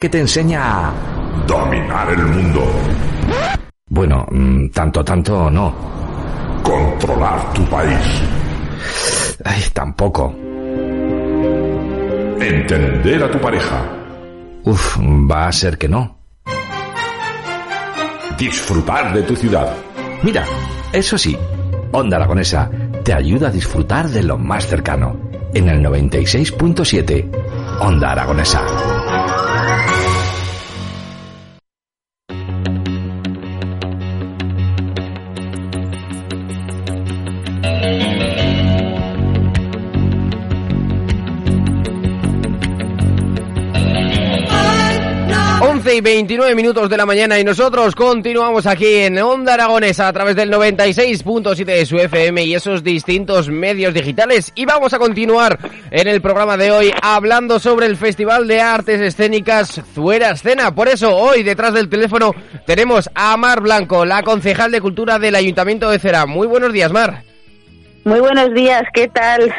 ¿Qué te enseña a dominar el mundo, Bueno, mm, tanto, tanto no. controlar tu país, Ay, tampoco. entender a tu pareja, Uf, va a ser que no. disfrutar de tu ciudad, Mira, eso sí, Onda Aragonesa te ayuda a disfrutar de lo más cercano. En el 96.7, Onda Aragonesa. Once y 29 minutos de la mañana y nosotros continuamos aquí en Onda Aragonesa a través del 96.7 de su FM y esos distintos medios digitales y vamos a continuar en el programa de hoy hablando sobre el Festival de Artes Escénicas Zuera Escena. Por eso hoy detrás del teléfono tenemos a Mar Blanco, la concejal de Cultura del Ayuntamiento de Cera. Muy buenos días, Mar. Muy buenos días, ¿qué tal?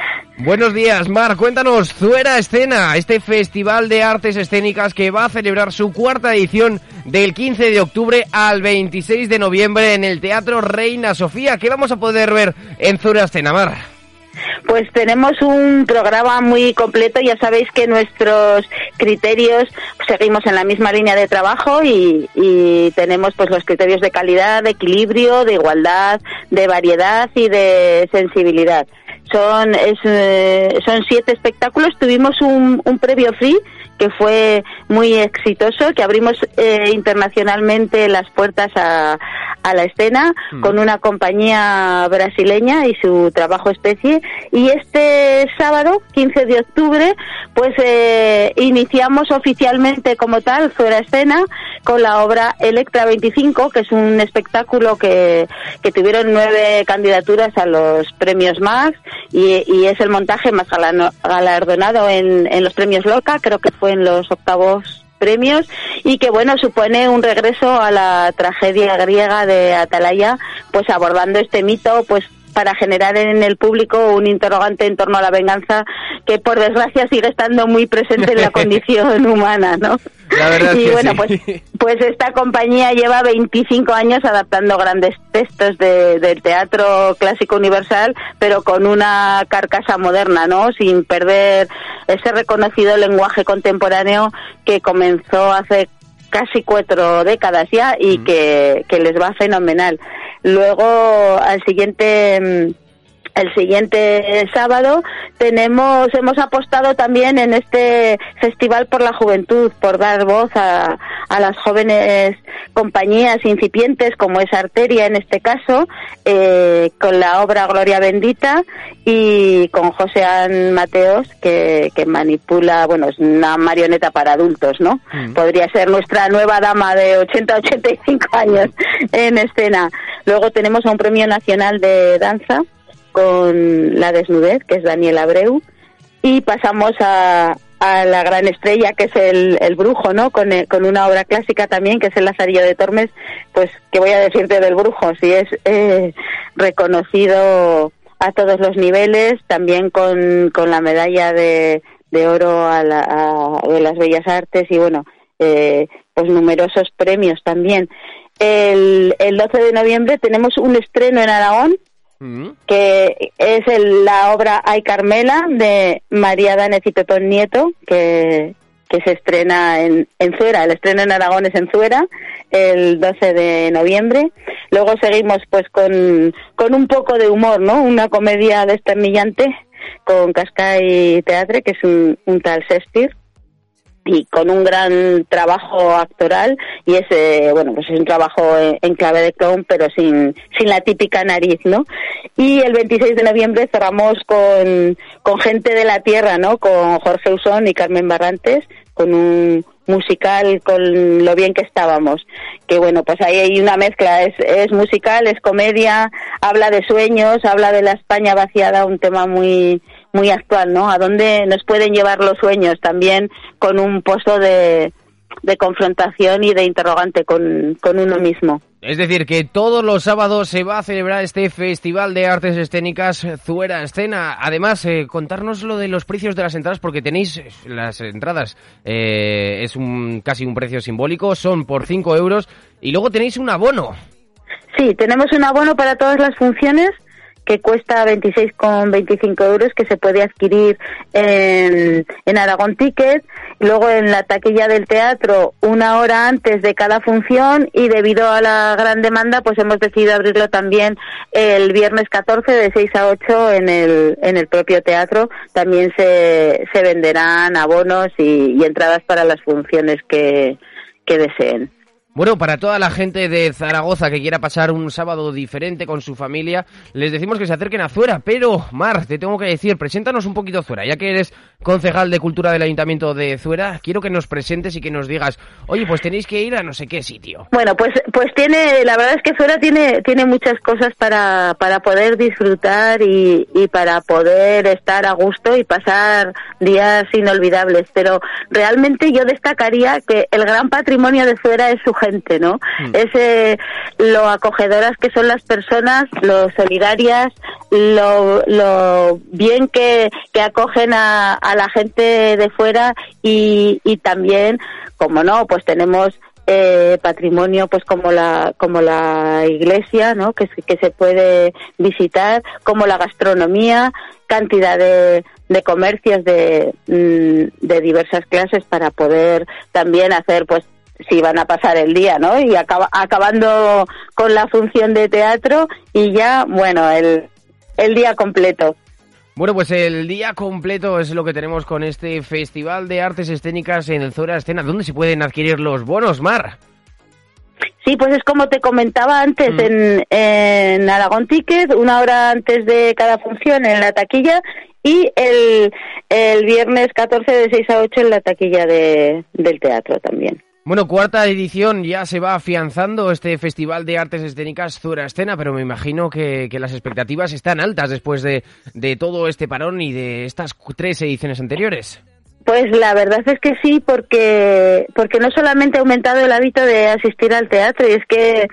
Buenos días, Mar. Cuéntanos, Zuera Escena, este festival de artes escénicas que va a celebrar su cuarta edición del 15 de octubre al 26 de noviembre en el Teatro Reina Sofía. ¿Qué vamos a poder ver en Zuera Escena, Mar? Pues tenemos un programa muy completo, ya sabéis que nuestros criterios seguimos en la misma línea de trabajo y, y tenemos pues los criterios de calidad, de equilibrio, de igualdad, de variedad y de sensibilidad. Son, es, eh, son siete espectáculos, tuvimos un, un previo free que fue muy exitoso, que abrimos eh, internacionalmente las puertas a, a la escena Mm. con una compañía brasileña y su trabajo especie. Y este sábado, 15 de octubre, pues eh, iniciamos oficialmente como tal fuera escena con la obra Electra 25, que es un espectáculo que, que tuvieron nueve candidaturas a los premios Max y, y es el montaje más galardonado en, en los premios Loca, creo que fue en los octavos premios y que bueno supone un regreso a la tragedia griega de Atalaya pues abordando este mito pues para generar en el público un interrogante en torno a la venganza que por desgracia sigue estando muy presente en la condición humana, ¿no? La verdad es y que bueno, sí. pues, pues esta compañía lleva 25 años adaptando grandes textos de- del teatro clásico universal, pero con una carcasa moderna, ¿no? Sin perder ese reconocido lenguaje contemporáneo que comenzó hace casi cuatro décadas ya y que, que les va fenomenal. Luego, al siguiente mm, el siguiente sábado tenemos hemos apostado también en este festival por la juventud por dar voz a, a las jóvenes compañías incipientes como es Arteria en este caso eh, con la obra Gloria Bendita y con José An Mateos que, que manipula bueno es una marioneta para adultos no podría ser nuestra nueva dama de 80 85 años en escena. Luego tenemos a un premio nacional de danza con La Desnudez, que es Daniel Abreu, y pasamos a, a la gran estrella, que es el, el Brujo, ¿no? Con, eh, con una obra clásica también, que es El Lazarillo de Tormes, pues, ¿qué voy a decirte del Brujo? Si es eh, reconocido a todos los niveles, también con, con la medalla de, de oro a la- de las Bellas Artes y, bueno, eh, pues numerosos premios también. El, el 12 de noviembre tenemos un estreno en Aragón, Que es el- la obra Ay Carmela de María Danez y Pepón Nieto, que, que se estrena en, en Zuera. El estreno en Aragón es en Zuera, el 12 de noviembre. Luego seguimos pues con, con un poco de humor, ¿no? Una comedia desternillante con Cascay Teatre, que es un, un tal Shakespeare y con un gran trabajo actoral y es bueno pues es un trabajo en, en clave de clown pero sin sin la típica nariz no y el 26 de noviembre cerramos con con gente de la tierra no con Jorge Usón y Carmen Barrantes con un musical con lo bien que estábamos. Que bueno, pues ahí hay una mezcla, es, es musical, es comedia, habla de sueños, habla de la España vaciada, un tema muy muy actual, ¿no? A dónde nos pueden llevar los sueños también con un pozo de, de confrontación y de interrogante con, con uno mismo. Es decir, que todos los sábados se va a celebrar este Festival de Artes Escénicas Zuera Escena. Además, eh, contarnos lo de los precios de las entradas, porque tenéis eh, las entradas, eh, es un, casi un precio simbólico, son por 5 euros, y luego tenéis un abono. Sí, tenemos un abono para todas las funciones que cuesta 26,25 euros que se puede adquirir en, Aragón Ticket, luego en la taquilla del teatro una hora antes de cada función y debido a la gran demanda pues hemos decidido abrirlo también el viernes 14 de 6 a 8 en el, en el propio teatro. También se, se venderán abonos y, y entradas para las funciones que, que deseen. Bueno, para toda la gente de Zaragoza que quiera pasar un sábado diferente con su familia, les decimos que se acerquen a Zuera. Pero, Mar, te tengo que decir, preséntanos un poquito Zuera. Ya que eres concejal de Cultura del Ayuntamiento de Zuera, quiero que nos presentes y que nos digas, oye, pues tenéis que ir a no sé qué sitio. Bueno, pues, pues tiene, la verdad es que Zuera tiene, tiene muchas cosas para, para poder disfrutar y, y para poder estar a gusto y pasar días inolvidables. Pero realmente yo destacaría que el gran patrimonio de Zuera es su gente, ¿no? Mm. Es eh, lo acogedoras que son las personas, lo solidarias, lo, lo bien que, que acogen a, a la gente de fuera y, y también, como no, pues tenemos eh, patrimonio pues como la como la iglesia no que, se- que se puede visitar como la gastronomía cantidad de, de comercios de, mm, de diversas clases para poder también hacer pues si van a pasar el día, ¿no? Y acaba, acabando con la función de teatro y ya, bueno, el, el día completo. Bueno, pues el día completo es lo que tenemos con este Festival de Artes Escénicas en el Zuera Escena. ¿Dónde se pueden adquirir los bonos, Mar? Sí, pues es como te comentaba antes, Mm. en, en Aragón Ticket, una hora antes de cada función en la taquilla y el, el viernes 14 de 6 a 8 en la taquilla de, del teatro también. Bueno, cuarta edición, ya se va afianzando este Festival de Artes Escénicas Zuera Escena, pero me imagino que, que las expectativas están altas después de, de todo este parón y de estas tres ediciones anteriores. Pues la verdad es que sí, porque porque no solamente ha aumentado el hábito de asistir al teatro, y es que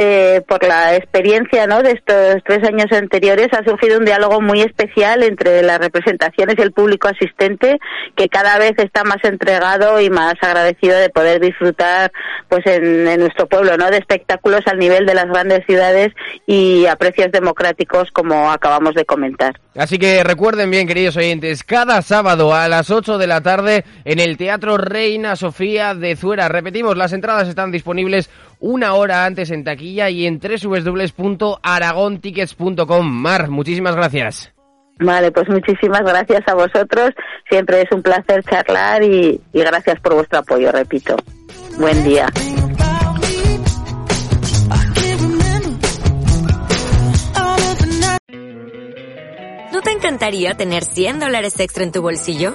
eh, por la experiencia ¿no? de estos tres años anteriores ha surgido un diálogo muy especial entre las representaciones y el público asistente, que cada vez está más entregado y más agradecido de poder disfrutar pues en, nuestro pueblo ¿no? de espectáculos al nivel de las grandes ciudades y a precios democráticos como acabamos de comentar. Así que recuerden bien, queridos oyentes, cada sábado a las 8 de la tarde en el Teatro Reina Sofía de Zuera. Repetimos, las entradas están disponibles una hora antes en taquilla y en www.aragontickets.com. Mar, muchísimas gracias. Vale, pues muchísimas gracias a vosotros. Siempre es un placer charlar y, y gracias por vuestro apoyo, repito. Buen día. ¿No te encantaría tener 100 dólares extra en tu bolsillo?